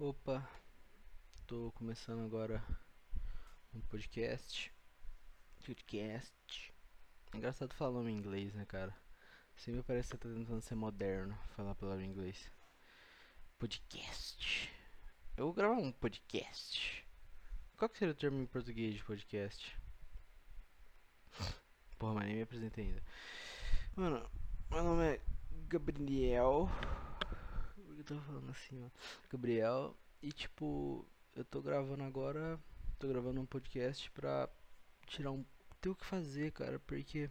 Opa, tô começando agora um podcast. Podcast. É engraçado falar nome em inglês, né, cara? Sempre parece que tá tentando ser moderno, falar a palavra em inglês. Podcast. Eu vou gravar um podcast. Qual que seria o termo em português de podcast? Porra, mas nem me apresentei ainda. Mano, meu nome é Gabriel. Que eu tô falando assim, ó? Gabriel. E tipo, eu tô gravando agora. Tô gravando um podcast pra tirar um. ter o que fazer, cara. Porque,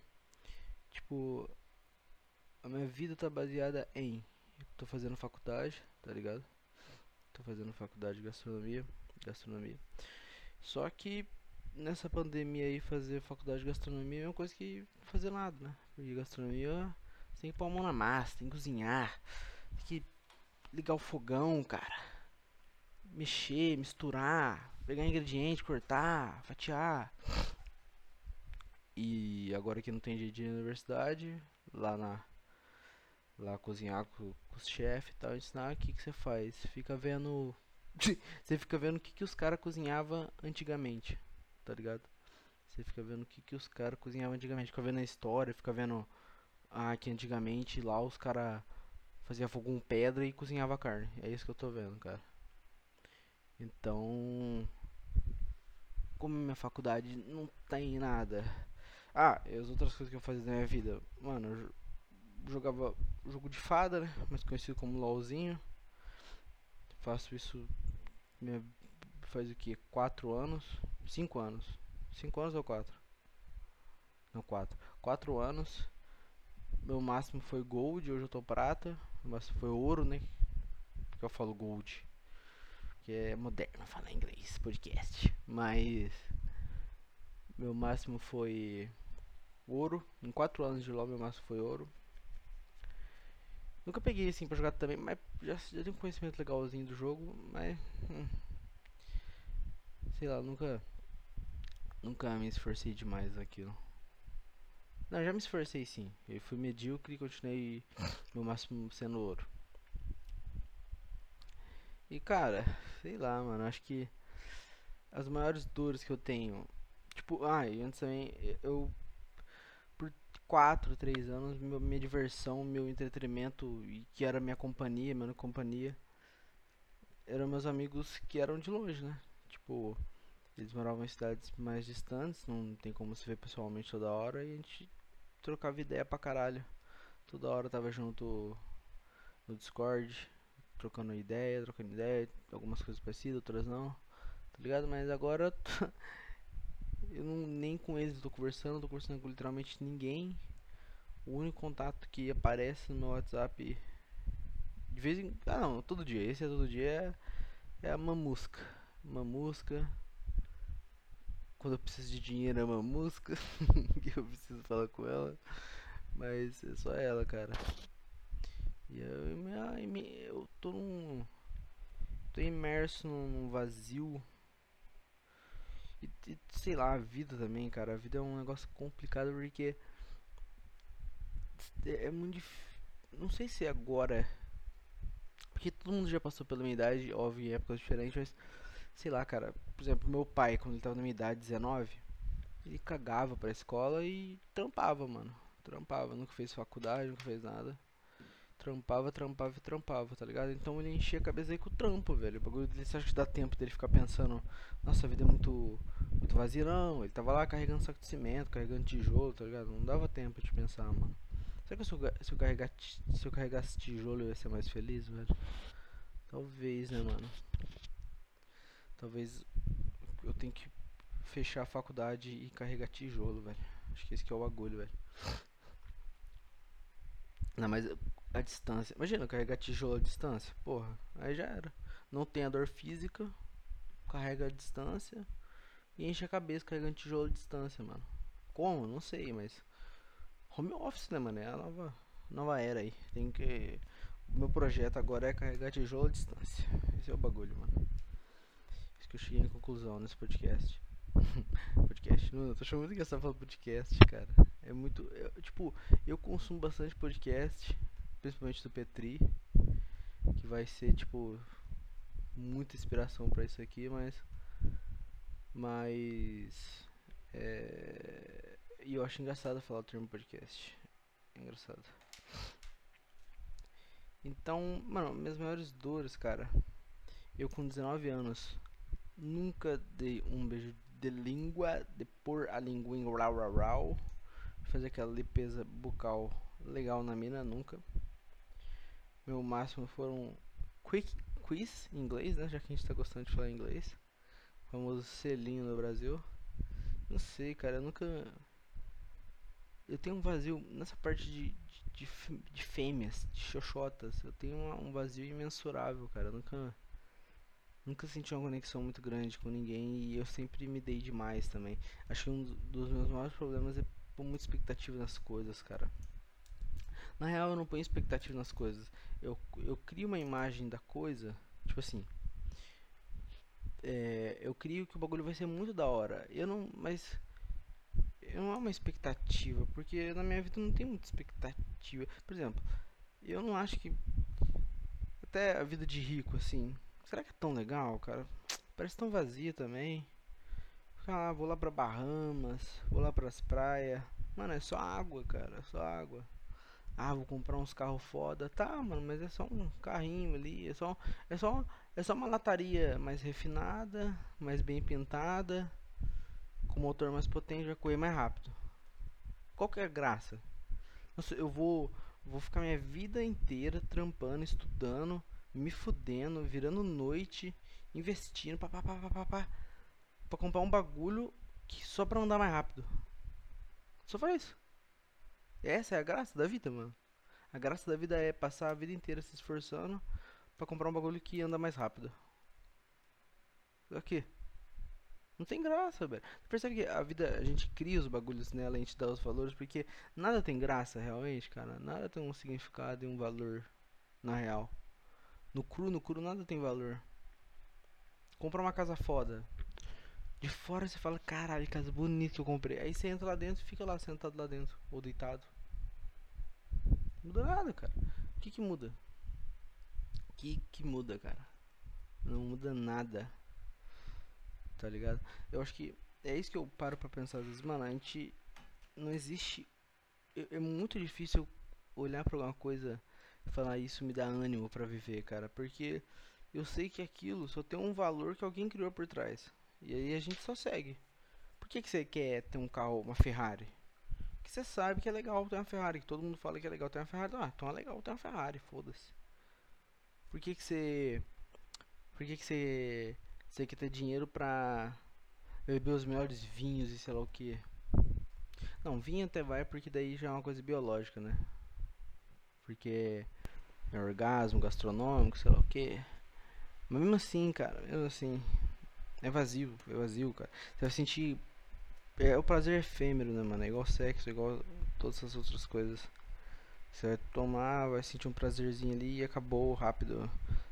tipo, a minha vida tá baseada em. Tô fazendo faculdade, tá ligado? Tô fazendo faculdade de gastronomia. Gastronomia. Só que nessa pandemia aí fazer faculdade de gastronomia é uma coisa que fazer nada, né? Porque gastronomia tem que pôr a mão na massa, tem que cozinhar, tem que ligar o fogão, cara. Mexer, misturar, pegar ingrediente, cortar, fatiar. E agora que não tem dia de universidade, lá na lá cozinhar com, com os chefes e tal, ensinar o que você faz. Fica vendo você fica vendo o que que os caras cozinhavam antigamente, tá ligado? Você fica vendo o que que os caras cozinhavam antigamente, fica vendo a história, fica vendo ah, que antigamente lá os caras faziam fogo com pedra e cozinhava carne. É isso que eu tô vendo, cara. Então, como minha faculdade não tem nada. Ah, e as outras coisas que eu fazia na minha vida. Mano, eu jo- jogava jogo de fada, né? Mais conhecido como LOLzinho. Faço isso minha- faz o que? 4 anos? 5 anos. 5 anos ou 4? Não, 4. 4 anos. Meu máximo foi gold, hoje eu tô prata. Máximo foi ouro, né? Porque eu falo gold. Que é moderno falar inglês, podcast. Mas meu máximo foi ouro. Em 4 anos de LoL meu máximo foi ouro. Nunca peguei assim pra jogar também, mas já, já tenho um conhecimento legalzinho do jogo, mas hum, sei lá, nunca nunca me esforcei demais naquilo. Não, já me esforcei sim. Eu fui medíocre e continuei meu máximo sendo ouro. E cara, sei lá, mano, acho que as maiores dores que eu tenho. Tipo, ah, e antes também, eu por 4, 3 anos, minha diversão, meu entretenimento, e que era minha companhia, minha companhia, eram meus amigos que eram de longe, né? Tipo, eles moravam em cidades mais distantes, não tem como se ver pessoalmente toda hora, e a gente trocava ideia pra caralho. Toda hora tava junto no Discord, trocando ideia, trocando ideia, algumas coisas parecidas, outras não, tá ligado? Mas agora eu não, nem com eles tô conversando, tô conversando com literalmente ninguém. O único contato que aparece no meu WhatsApp de vez em. Ah não, todo dia, esse é todo dia é, é a mamusca. Mamusca. Quando eu preciso de dinheiro é mamusca. que eu preciso falar com ela. Mas é só ela, cara. E eu, eu tô num. tô imerso num vazio. E, e sei lá, a vida também, cara. A vida é um negócio complicado porque. É é muito difícil. Não sei se agora. Porque todo mundo já passou pela minha idade, óbvio, em épocas diferentes, mas. Sei lá, cara. Por exemplo, meu pai, quando ele tava na minha idade, 19, ele cagava pra escola e trampava, mano. Trampava, nunca fez faculdade, nunca fez nada. Trampava, trampava e trampava, tá ligado? Então ele enchia a cabeça aí com o trampo, velho. O bagulho dele, você acha que dá tempo dele ficar pensando, nossa, a vida é muito, muito vazia, não. Ele tava lá carregando saco de cimento, carregando tijolo, tá ligado? Não dava tempo de pensar, mano. Será que se eu, se eu, carregar, se eu carregasse tijolo eu ia ser mais feliz, velho? Talvez, né, mano? Talvez eu tenha que fechar a faculdade e carregar tijolo, velho. Acho que esse que é o bagulho, velho. Não, mas a distância. Imagina carregar tijolo à distância. Porra, aí já era. Não tem a dor física, carrega a distância e enche a cabeça carregando tijolo à distância, mano. Como? Não sei, mas. Home office, né, mano? É a nova, nova era aí. Tem que. O meu projeto agora é carregar tijolo à distância. Esse é o bagulho, mano. Isso que eu cheguei na conclusão nesse podcast. podcast. Não, eu tô achando muito engraçado falar podcast, cara. É muito. eu- tipo, eu consumo bastante podcast, principalmente do Petri, que vai ser tipo muita inspiração para isso aqui, mas. Mas. É, e eu acho engraçado falar o termo podcast. É engraçado. Então, mano, minhas maiores dores, cara. Eu com 19 anos nunca dei um beijo de língua, de pôr a linguinha rau rau rau, fazer aquela limpeza bucal legal na mina, nunca. Meu máximo foram quick quiz em inglês, né? Já que a gente tá gostando de falar inglês. O famoso selinho no Brasil. Não sei, cara, eu nunca. Eu tenho um vazio nessa parte de, de, de, de fêmeas, de xoxotas. Eu tenho um vazio imensurável, cara. Eu nunca. Nunca senti uma conexão muito grande com ninguém e eu sempre me dei demais também. Acho que um dos meus maiores problemas é pôr muita expectativa nas coisas, cara. Na real, eu não ponho expectativa nas coisas. Eu, eu crio uma imagem da coisa, tipo assim. É, eu crio que o bagulho vai ser muito da hora. Eu não. Mas. Eu não há uma expectativa, porque na minha vida não tem muita expectativa. Por exemplo, eu não acho que. Até a vida de rico, assim Será que é tão legal, cara? Parece tão vazio também. Ah, vou lá pra Bahamas, vou lá pras praias. Mano, é só água, cara, é só água. Ah, vou comprar uns carros foda. Tá, mano, mas é só um carrinho ali, é só é só é só uma lataria mais refinada, mais bem pintada, com motor mais potente, vai correr mais rápido. Qual que é a graça? Nossa, eu vou vou ficar minha vida inteira trampando, estudando, me fudendo, virando noite, investindo pá, pá, pá, pá, pá, pá, pra comprar um bagulho que só pra andar mais rápido. Só faz isso. Essa é a graça da vida, mano. A graça da vida é passar a vida inteira se esforçando para comprar um bagulho que anda mais rápido. Aqui. Não tem graça, velho. Você percebe que a vida, a gente cria os bagulhos nela, a gente dá os valores, porque nada tem graça realmente, cara. Nada tem um significado e um valor na real. No cru, no cru nada tem valor. Compra uma casa foda. De fora você fala, caralho, casa bonita que eu comprei. Aí você entra lá dentro e fica lá sentado lá dentro. Ou deitado. Não muda nada, cara. O que que muda? O que que muda, cara? Não muda nada. Tá ligado? Eu acho que é isso que eu paro pra pensar às vezes. Mano, a gente. Não existe. É, é muito difícil olhar pra alguma coisa falar isso me dá ânimo para viver, cara, porque eu sei que aquilo só tem um valor que alguém criou por trás. E aí a gente só segue. Por que, que você quer ter um carro, uma Ferrari? Porque você sabe que é legal ter uma Ferrari, que todo mundo fala que é legal ter uma Ferrari. Ah, então é legal ter uma Ferrari, foda-se. Por que que você Por que que você você quer ter dinheiro pra beber os melhores vinhos e sei lá o que? Não, vinho até vai porque daí já é uma coisa biológica, né? Porque orgasmo gastronômico, sei lá o que. Mas mesmo assim, cara, mesmo assim, é vazio, é vazio, cara. Você vai sentir. É o prazer efêmero, né, mano? É igual sexo, é igual todas as outras coisas. Você vai tomar, vai sentir um prazerzinho ali e acabou rápido.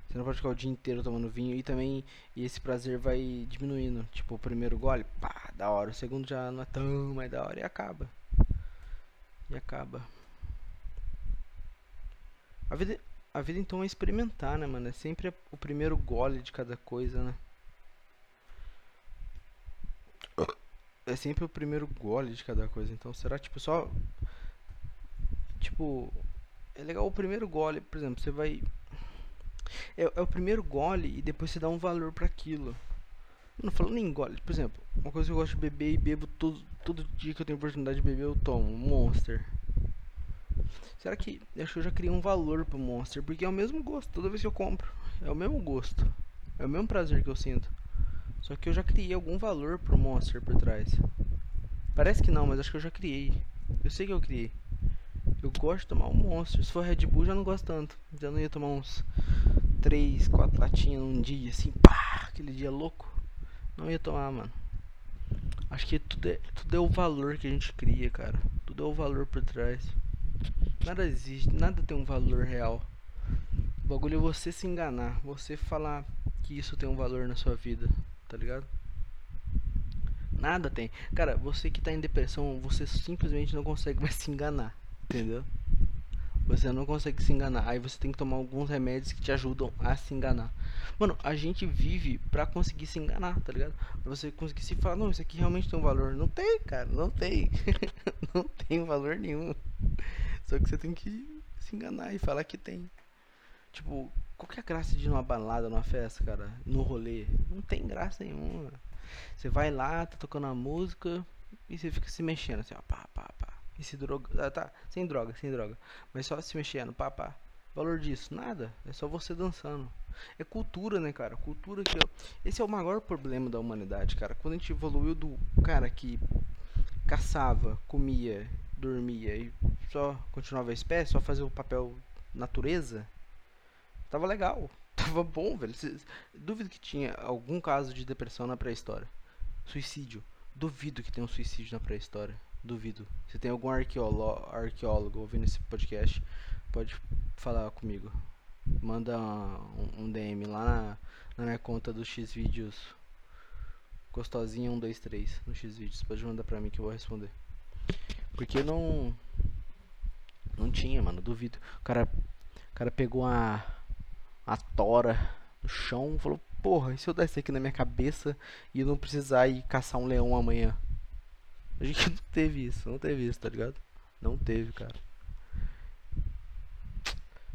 Você não pode ficar o dia inteiro tomando vinho e também e esse prazer vai diminuindo. Tipo, o primeiro gole, pá, da hora. O segundo já não é tão mais da hora e acaba. E acaba. A vida, a vida então é experimentar, né, mano? É sempre o primeiro gole de cada coisa, né? É sempre o primeiro gole de cada coisa. Então será tipo só. Tipo. É legal o primeiro gole, por exemplo, você vai. É, é o primeiro gole e depois você dá um valor para aquilo. Não falando em gole, por exemplo, uma coisa que eu gosto de beber e bebo todo, todo dia que eu tenho oportunidade de beber, eu tomo Monster. Será que. Acho que eu já criei um valor pro Monster, porque é o mesmo gosto toda vez que eu compro. É o mesmo gosto. É o mesmo prazer que eu sinto. Só que eu já criei algum valor pro Monster por trás. Parece que não, mas acho que eu já criei. Eu sei que eu criei. Eu gosto de tomar um Monster. Se for Red Bull, já não gosto tanto. Já não ia tomar uns 3, 4 latinhas num dia, assim, pá, aquele dia louco. Não ia tomar, mano. Acho que tudo é, tudo é o valor que a gente cria, cara. Tudo é o valor por trás. Nada existe, nada tem um valor real. O bagulho é você se enganar, você falar que isso tem um valor na sua vida, tá ligado? Nada tem. Cara, você que tá em depressão, você simplesmente não consegue mais se enganar, entendeu? Você não consegue se enganar. Aí você tem que tomar alguns remédios que te ajudam a se enganar. Mano, a gente vive pra conseguir se enganar, tá ligado? Pra você conseguir se falar, não, isso aqui realmente tem um valor. Não tem, cara, não tem. não tem valor nenhum. Só que você tem que se enganar e falar que tem. Tipo, qual que é a graça de ir numa balada, numa festa, cara? No rolê? Não tem graça nenhuma. Você vai lá, tá tocando a música e você fica se mexendo assim, ó, pá, pá, pá. E se droga. Ah, tá, sem droga, sem droga. Mas só se mexendo, pá, pá. Valor disso? Nada. É só você dançando. É cultura, né, cara? Cultura que. Esse é o maior problema da humanidade, cara. Quando a gente evoluiu do cara que caçava, comia, dormia e só continuava a espécie, só fazia o papel natureza, tava legal. Tava bom, velho. Duvido que tinha algum caso de depressão na pré-história. Suicídio. Duvido que tenha um suicídio na pré-história. Duvido. Se tem algum arqueólogo, arqueólogo ouvindo esse podcast, pode falar comigo. Manda um, um DM lá na, na minha conta do Xvideos. Gostosinha 123 no Xvideos. Pode mandar pra mim que eu vou responder. Porque não. Não tinha, mano. Duvido. O cara, o cara pegou a. A tora no chão falou: Porra, e se eu der isso aqui na minha cabeça e eu não precisar ir caçar um leão amanhã? A gente não teve isso, não teve isso, tá ligado? Não teve, cara.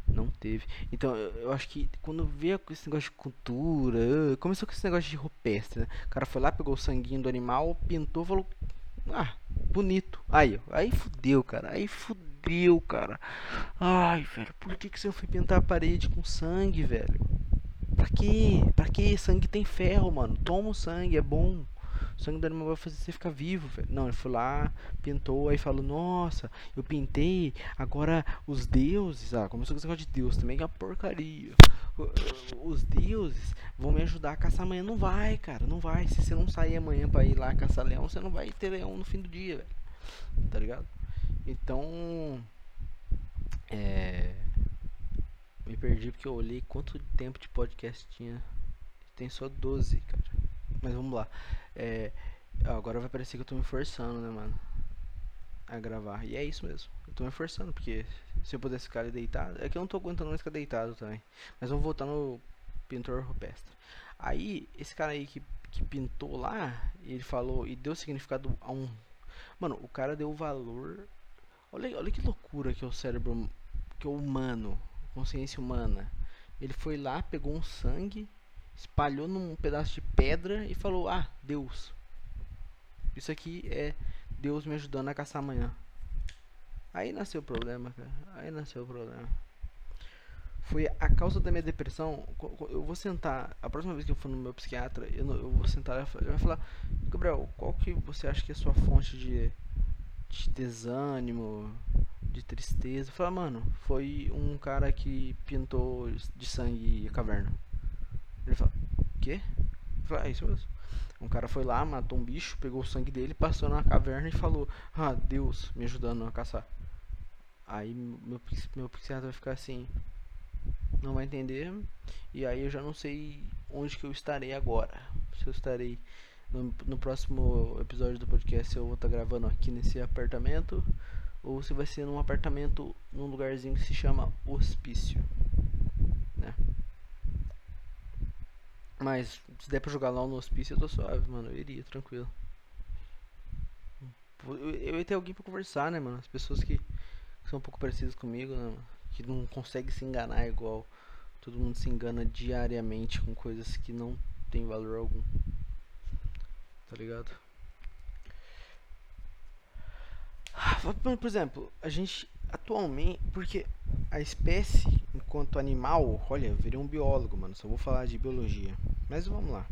Não teve. Então, eu, eu acho que quando veio esse negócio de cultura, começou com esse negócio de rupestre, né? O cara foi lá, pegou o sanguinho do animal, pintou, falou: Ah, bonito. Aí, aí fudeu, cara. Aí fudeu, cara. Ai, velho, por que, que você foi pintar a parede com sangue, velho? Pra quê? Pra quê? Sangue tem ferro, mano. Toma o sangue, é bom. O sangue do animal vai fazer você ficar vivo, velho. Não, ele foi lá, pintou, aí falou, nossa, eu pintei, agora os deuses, ah, começou com esse negócio de Deus também, que é uma porcaria. Os deuses vão me ajudar a caçar amanhã. Não vai, cara, não vai. Se você não sair amanhã pra ir lá caçar leão, você não vai ter leão no fim do dia, velho. Tá ligado? Então. É. Me perdi porque eu olhei quanto tempo de podcast tinha. Tem só 12, cara. Mas vamos lá. É, agora vai parecer que eu tô me forçando, né, mano? A gravar. E é isso mesmo. Eu tô me forçando, porque se eu pudesse ficar ali deitado. É que eu não tô aguentando mais ficar deitado também. Mas vamos voltar no pintor rupestre. Aí, esse cara aí que, que pintou lá, ele falou e deu significado a um. Mano, o cara deu valor. Olha, olha que loucura que é o cérebro. Que é o humano. Consciência humana. Ele foi lá, pegou um sangue espalhou num pedaço de pedra e falou: Ah, Deus. Isso aqui é Deus me ajudando a caçar amanhã. Aí nasceu o problema, cara. Aí nasceu o problema. Foi a causa da minha depressão. Eu vou sentar. A próxima vez que eu for no meu psiquiatra, eu, eu vou sentar e vai falar: Gabriel, qual que você acha que é a sua fonte de, de desânimo, de tristeza? Falar, mano, foi um cara que pintou de sangue a caverna. Ele fala, quê? Fala, é isso mesmo. Um cara foi lá, matou um bicho, pegou o sangue dele, passou na caverna e falou: Ah, Deus me ajudando a caçar. Aí meu, meu psiquiatra vai ficar assim, não vai entender. E aí eu já não sei onde que eu estarei agora. Se eu estarei no, no próximo episódio do podcast, eu vou estar tá gravando aqui nesse apartamento. Ou se vai ser num apartamento num lugarzinho que se chama hospício. Né? Mas se der pra jogar lá no hospício, eu tô suave, mano. Eu iria, tranquilo. Eu, ia ter alguém pra conversar, né, mano? As pessoas que, são um pouco parecidas comigo, né, mano? Que não conseguem se enganar igual todo mundo se engana diariamente com coisas que não tem valor algum. Tá ligado? Ah, por exemplo, a gente atualmente. Porque a espécie, enquanto animal, olha, eu virei um biólogo, mano, só vou falar de biologia. Mas vamos lá.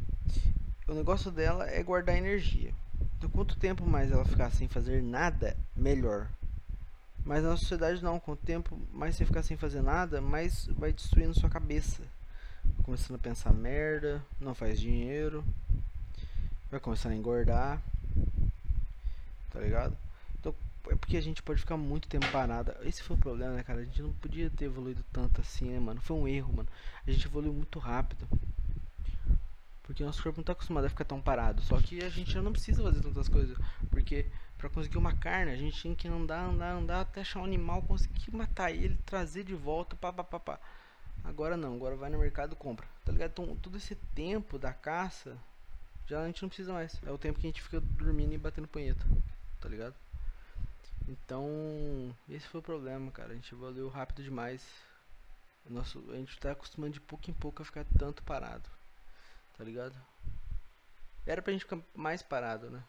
O negócio dela é guardar energia. Então, quanto tempo mais ela ficar sem fazer nada, melhor. Mas na sociedade não, quanto tempo mais você ficar sem fazer nada, mais vai destruindo sua cabeça. Começando a pensar merda, não faz dinheiro, vai começar a engordar. Tá ligado? Porque a gente pode ficar muito tempo parada. Esse foi o problema, né, cara? A gente não podia ter evoluído tanto assim, né, mano? Foi um erro, mano. A gente evoluiu muito rápido. Porque nosso corpo não tá acostumado a ficar tão parado. Só que a gente já não precisa fazer tantas coisas. Porque para conseguir uma carne, a gente tinha que andar, andar, andar até achar um animal, conseguir matar ele, trazer de volta, pá, pá, pá, pá. Agora não, agora vai no mercado e compra. Tá ligado? Então, todo esse tempo da caça, já a gente não precisa mais. É o tempo que a gente fica dormindo e batendo punheta. Tá ligado? Então, esse foi o problema, cara. A gente evoluiu rápido demais. Nosso, a gente tá acostumando de pouco em pouco a ficar tanto parado. Tá ligado? Era pra gente ficar mais parado, né?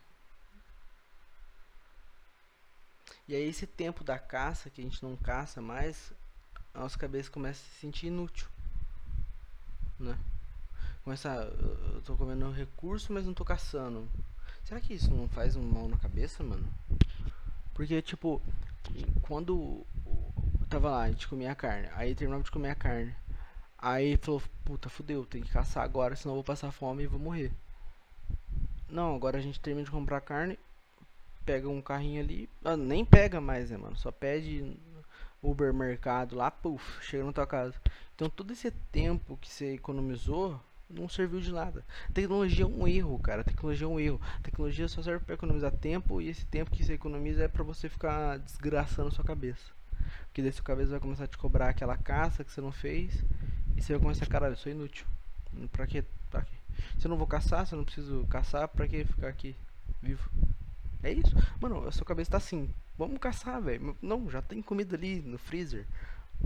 E aí esse tempo da caça, que a gente não caça mais, a nossa cabeça começa a se sentir inútil. Né? Começa, eu tô comendo recurso, mas não tô caçando. Será que isso não faz um mal na cabeça, mano? Porque, tipo, quando tava lá, a gente comia carne, aí terminava de comer a carne. Aí falou, puta, fudeu, tem que caçar agora, senão eu vou passar fome e vou morrer. Não, agora a gente termina de comprar carne, pega um carrinho ali, ah, nem pega mais, né, mano? Só pede Uber Mercado lá, puf, chega na tua casa. Então todo esse tempo que você economizou não serviu de nada. Tecnologia é um erro, cara. Tecnologia é um erro. Tecnologia só serve para economizar tempo e esse tempo que você economiza é para você ficar desgraçando sua cabeça. Porque daí sua cabeça vai começar a te cobrar aquela caça que você não fez e você vai começar, caralho, eu sou inútil. Pra quê? Pra quê? Se eu não vou caçar, se eu não preciso caçar, pra que ficar aqui vivo? É isso. Mano, a sua cabeça tá assim. Vamos caçar, velho. Não, já tem comida ali no freezer.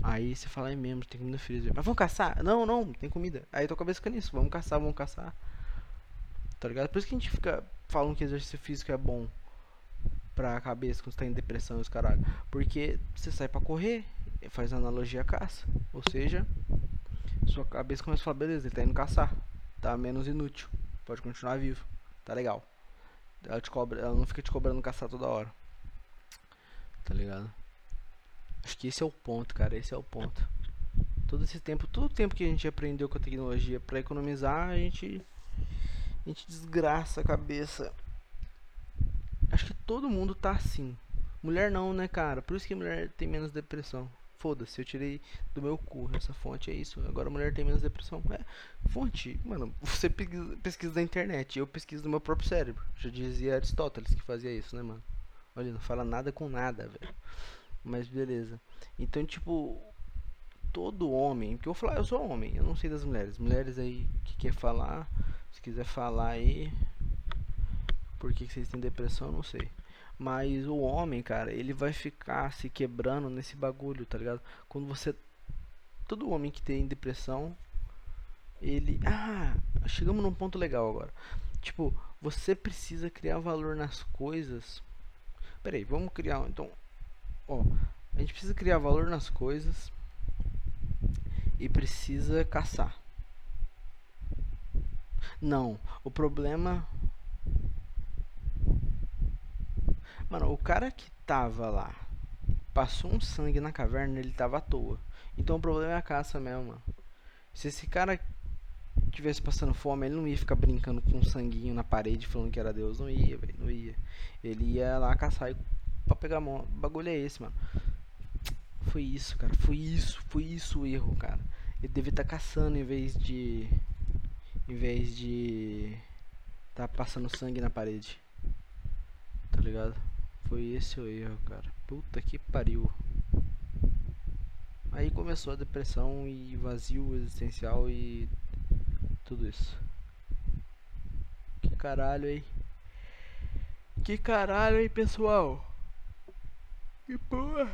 Aí você fala, é mesmo, tem comida freezer. Mas vamos caçar? Não, não, tem comida. Aí tua cabeça fica nisso. Vamos caçar, vamos caçar. Tá ligado? Por isso que a gente fica falando que exercício físico é bom pra cabeça quando você tá em depressão e os caralho. Porque você sai pra correr, faz analogia à caça. Ou seja, sua cabeça começa a falar, beleza, ele tá indo caçar. Tá menos inútil. Pode continuar vivo. Tá legal. Ela, te cobra, ela não fica te cobrando caçar toda hora. Tá ligado? Acho que esse é o ponto, cara. Esse é o ponto. Todo esse tempo, todo o tempo que a gente aprendeu com a tecnologia para economizar, a gente a gente desgraça a cabeça. Acho que todo mundo tá assim. Mulher não, né, cara? Por isso que mulher tem menos depressão. Foda-se, eu tirei do meu cu essa fonte, é isso. Agora mulher tem menos depressão. É, fonte, mano, você pesquisa na internet, eu pesquiso no meu próprio cérebro. Já dizia Aristóteles que fazia isso, né, mano? Olha, não fala nada com nada, velho. Mas beleza. Então, tipo, todo homem, que eu falar, eu sou homem, eu não sei das mulheres. Mulheres aí que quer falar, se quiser falar aí, por que vocês têm depressão, eu não sei. Mas o homem, cara, ele vai ficar se quebrando nesse bagulho, tá ligado? Quando você. Todo homem que tem depressão, ele. Ah, chegamos num ponto legal agora. Tipo, você precisa criar valor nas coisas. Peraí, vamos criar. Então, ó, a gente precisa criar valor nas coisas e precisa caçar. Não, o problema Mano, o cara que tava lá passou um sangue na caverna, ele tava à toa. Então o problema é a caça mesmo, mano. Se esse cara tivesse passando fome, ele não ia ficar brincando com um sanguinho na parede falando que era Deus. Não ia, velho. Não ia. Ele ia lá caçar e pra pegar a mão. O bagulho é esse, mano. Foi isso, cara. Foi isso. Foi isso o erro, cara. Ele devia estar tá caçando em vez de. Em vez de. Tá passando sangue na parede. Tá ligado? Foi esse o erro, cara. Puta que pariu. Aí começou a depressão e vazio existencial e tudo isso. Que caralho, hein? Que caralho, hein, pessoal? Que porra.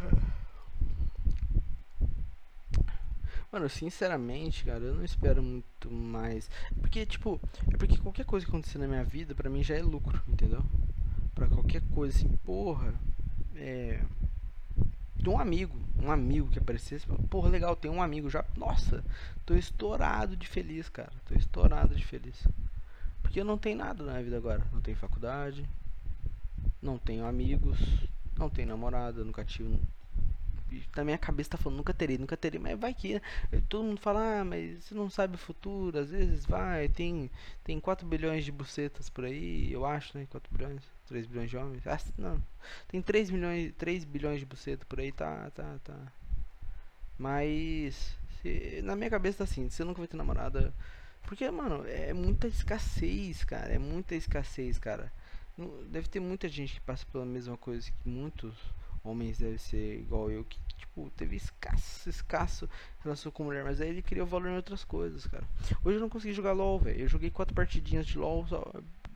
Mano, sinceramente, cara, eu não espero muito mais. Porque, tipo, é porque qualquer coisa que acontecer na minha vida, pra mim já é lucro, entendeu? para qualquer coisa assim, porra, é. De um amigo, um amigo que aparecesse, porra, legal, tem um amigo já. Nossa, tô estourado de feliz, cara. Tô estourado de feliz. Porque eu não tenho nada na minha vida agora. Não tenho faculdade, não tenho amigos, não tenho namorada, nunca tive na minha cabeça tá falando, nunca terei, nunca terei, mas vai que, né? Todo mundo fala, ah, mas você não sabe o futuro, às vezes vai, tem, tem 4 bilhões de bucetas por aí, eu acho, né? 4 bilhões, 3 bilhões de homens. Ah, não. Tem 3 milhões, 3 bilhões de bucetas por aí, tá, tá, tá. Mas se, na minha cabeça tá assim, você nunca vai ter namorada. Porque, mano, é muita escassez, cara. É muita escassez, cara. Deve ter muita gente que passa pela mesma coisa que muitos homens devem ser igual eu, que, tipo, teve escasso, escasso relação com mulher, mas aí ele queria valor em outras coisas, cara. Hoje eu não consegui jogar LOL, velho. Eu joguei quatro partidinhas de LOL, só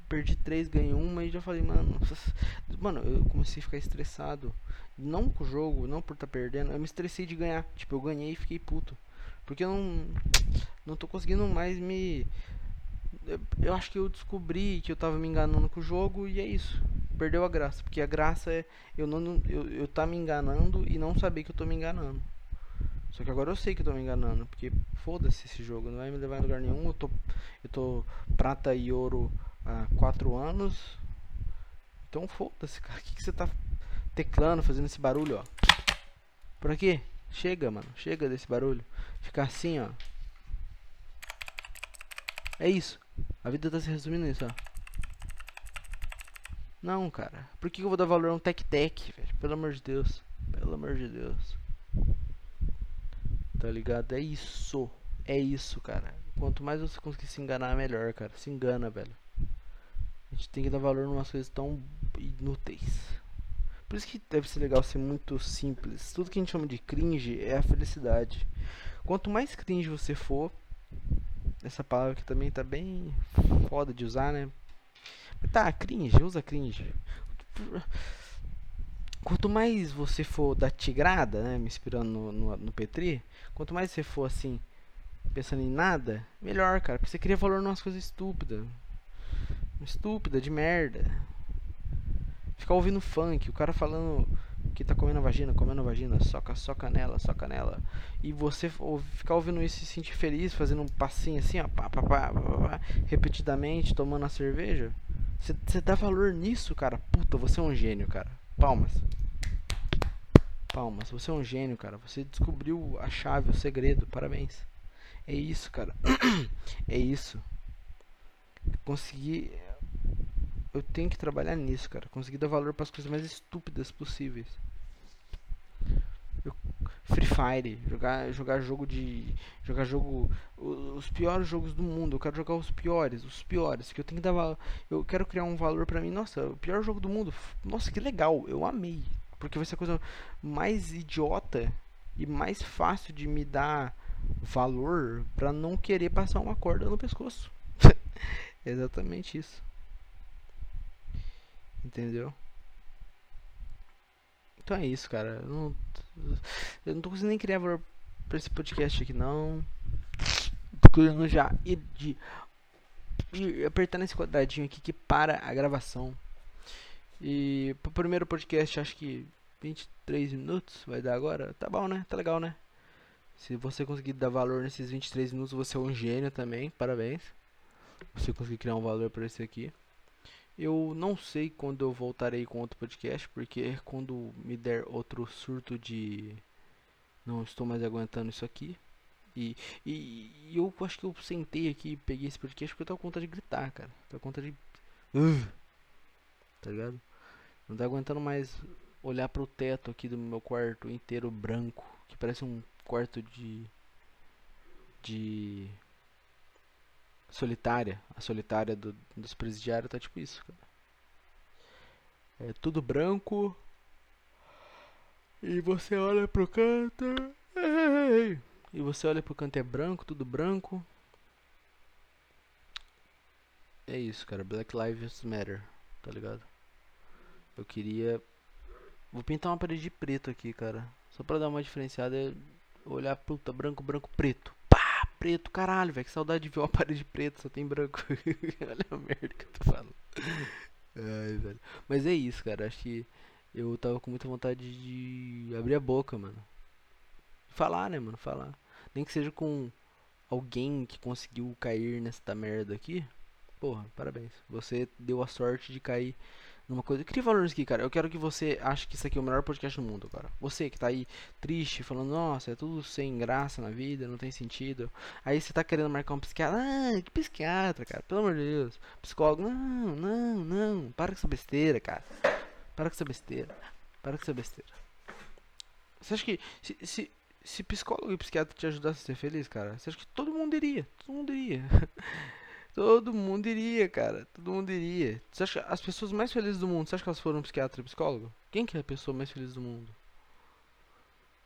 perdi três, ganhei uma e já falei, mano, mano, eu comecei a ficar estressado. Não com o jogo, não por estar tá perdendo, eu me estressei de ganhar. Tipo, eu ganhei e fiquei puto. Porque eu não, não tô conseguindo mais me. Eu, acho que eu descobri que eu tava me enganando com o jogo e é isso. Perdeu a graça. Porque a graça é eu não eu, eu tá me enganando e não saber que eu tô me enganando. Só que agora eu sei que eu tô me enganando. Porque foda-se esse jogo, não vai me levar em lugar nenhum. Eu tô, eu tô prata e ouro há 4 anos. Então foda-se, cara. O que, que você tá teclando, fazendo esse barulho, ó? Por aqui? Chega, mano. Chega desse barulho. Ficar assim, ó. É isso. A vida tá se resumindo nisso, ó. Não, cara. Por que eu vou dar valor a um tec-tec, velho? Pelo amor de Deus. Pelo amor de Deus. Tá ligado? É isso. É isso, cara. Quanto mais você conseguir se enganar, melhor, cara. Se engana, velho. A gente tem que dar valor em umas coisas tão inúteis. Por isso que deve ser legal ser muito simples. Tudo que a gente chama de cringe é a felicidade. Quanto mais cringe você for, essa palavra que também tá bem foda de usar, né? Tá, cringe, usa cringe. Quanto mais você for da tigrada, né? Me inspirando no, no, no Petri, quanto mais você for assim, pensando em nada, melhor, cara. Porque você cria valor em umas coisas estúpidas. Estúpida, de merda. Ficar ouvindo funk, o cara falando que tá comendo vagina, comendo vagina, soca, soca nela, soca nela. E você ficar ouvindo isso e se sentir feliz, fazendo um passinho assim, ó, pá, pá, pá, pá, repetidamente, tomando a cerveja. Você dá valor nisso, cara? Puta, você é um gênio, cara. Palmas. Palmas, você é um gênio, cara. Você descobriu a chave, o segredo. Parabéns. É isso, cara. é isso. Consegui eu tenho que trabalhar nisso, cara. Conseguir dar valor para as coisas mais estúpidas possíveis. Eu, Free Fire, jogar, jogar jogo de. Jogar jogo. Os piores jogos do mundo. Eu quero jogar os piores, os piores. Que eu tenho que dar valor. Eu quero criar um valor pra mim. Nossa, o pior jogo do mundo. Nossa, que legal. Eu amei. Porque vai ser a coisa mais idiota e mais fácil de me dar valor pra não querer passar uma corda no pescoço. Exatamente isso. Entendeu? Então é isso, cara. Eu não, eu não tô conseguindo nem criar valor pra esse podcast aqui, não. Tô querendo já ir de. Ir apertar nesse quadradinho aqui que para a gravação. E pro primeiro podcast, acho que 23 minutos vai dar agora. Tá bom, né? Tá legal, né? Se você conseguir dar valor nesses 23 minutos, você é um gênio também. Parabéns. Você conseguir criar um valor para esse aqui. Eu não sei quando eu voltarei com outro podcast, porque quando me der outro surto de não estou mais aguentando isso aqui. E, e, e eu acho que eu sentei aqui e peguei esse podcast porque eu tô com vontade de gritar, cara. Tô com vontade de. Tá ligado? Não tá aguentando mais olhar pro teto aqui do meu quarto inteiro branco, que parece um quarto de. de solitária. A solitária do, dos presidiários tá tipo isso, cara. É tudo branco. E você olha pro canto. E você olha pro canto é branco, tudo branco. É isso, cara. Black Lives Matter, tá ligado? Eu queria. Vou pintar uma parede de preto aqui, cara. Só pra dar uma diferenciada. É olhar, puta, branco, branco, preto preto, caralho, velho. Que saudade de ver uma parede preta, só tem branco. Olha a merda que eu tô falando. Ai, velho. Mas é isso, cara. Acho que eu tava com muita vontade de abrir a boca, mano. Falar, né, mano? Falar. Nem que seja com alguém que conseguiu cair nessa merda aqui. Porra, parabéns. Você deu a sorte de cair numa coisa. Cria valores aqui, cara. Eu quero que você ache que isso aqui é o melhor podcast do mundo, cara. Você que tá aí triste, falando, nossa, é tudo sem graça na vida, não tem sentido. Aí você tá querendo marcar um psiquiatra. Ah, que psiquiatra, cara? Pelo amor de Deus. Psicólogo, não, não, não. Para com essa besteira, cara. Para com essa besteira. Para com essa besteira. Você acha que se, se, se psicólogo e psiquiatra te ajudassem a ser feliz, cara, você acha que todo mundo iria? Todo mundo iria. Todo mundo iria, cara. Todo mundo iria. Você acha as pessoas mais felizes do mundo, você acha que elas foram psiquiatra e psicólogo? Quem que é a pessoa mais feliz do mundo?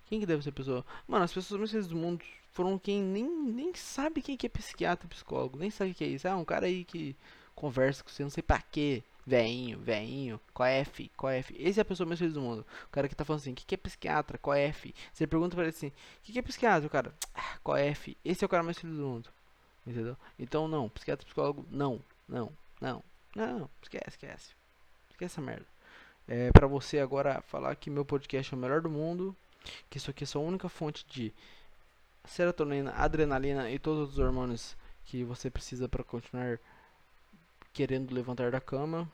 Quem que deve ser a pessoa? Mano, as pessoas mais felizes do mundo foram quem nem, nem sabe quem que é psiquiatra, psicólogo, nem sabe o que é isso. Ah, um cara aí que conversa com você, não sei pra quê. Veinho, veinho, qual é F, qual é F? Esse é a pessoa mais feliz do mundo. O cara que tá falando assim, o que, que é psiquiatra, qual é F? Você pergunta pra ele assim, o que, que é psiquiatra? O cara, ah, qual é F? Esse é o cara mais feliz do mundo. Entendeu? Então não, psiquiatra, psicólogo, não, não, não, não, esquece, esquece. Esquece essa merda. É pra você agora falar que meu podcast é o melhor do mundo, que isso aqui é sua única fonte de serotonina, adrenalina e todos os hormônios que você precisa para continuar querendo levantar da cama.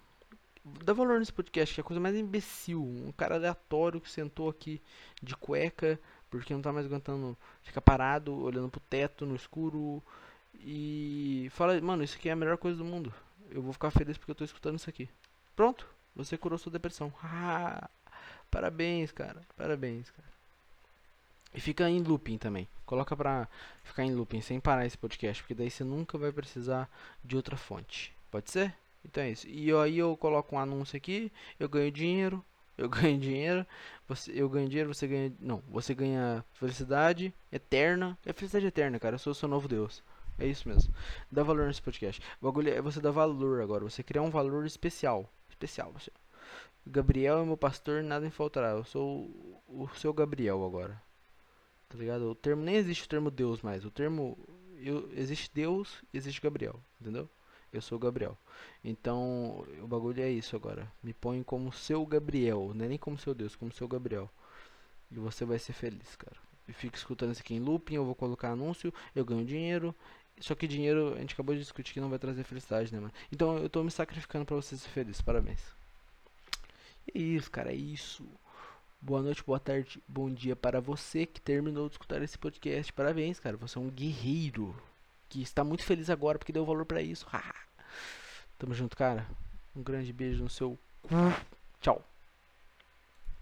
Dá valor nesse podcast, que é a coisa mais imbecil. Um cara aleatório que sentou aqui de cueca, porque não tá mais aguentando ficar parado, olhando pro teto no escuro. E fala, mano, isso aqui é a melhor coisa do mundo. Eu vou ficar feliz porque eu tô escutando isso aqui. Pronto, você curou sua depressão. Ah, parabéns, cara. Parabéns, cara. E fica em looping também. Coloca pra ficar em looping sem parar esse podcast, porque daí você nunca vai precisar de outra fonte. Pode ser? Então é isso. E aí eu coloco um anúncio aqui, eu ganho dinheiro, eu ganho dinheiro, você, eu ganho dinheiro, você ganha. Não, você ganha felicidade eterna. É felicidade eterna, cara. Eu sou o seu novo Deus. É isso mesmo. Dá valor nesse podcast. O bagulho é você dar valor agora. Você criar um valor especial. Especial, você. Gabriel é meu pastor, nada me faltará. Eu sou o, seu Gabriel agora. Tá ligado? O termo nem existe o termo Deus mais. O termo eu, existe Deus, existe Gabriel, entendeu? Eu sou Gabriel. Então, o bagulho é isso agora. Me põe como seu Gabriel, não é nem como seu Deus, como seu Gabriel. E você vai ser feliz, cara. E fica escutando isso aqui em looping, eu vou colocar anúncio, eu ganho dinheiro. Só que dinheiro, a gente acabou de discutir que não vai trazer felicidade, né, mano? Então eu tô me sacrificando pra você ser feliz. Parabéns. E é isso, cara, é isso. Boa noite, boa tarde, bom dia para você que terminou de escutar esse podcast. Parabéns, cara. Você é um guerreiro que está muito feliz agora porque deu valor para isso. Tamo junto, cara. Um grande beijo no seu. Tchau.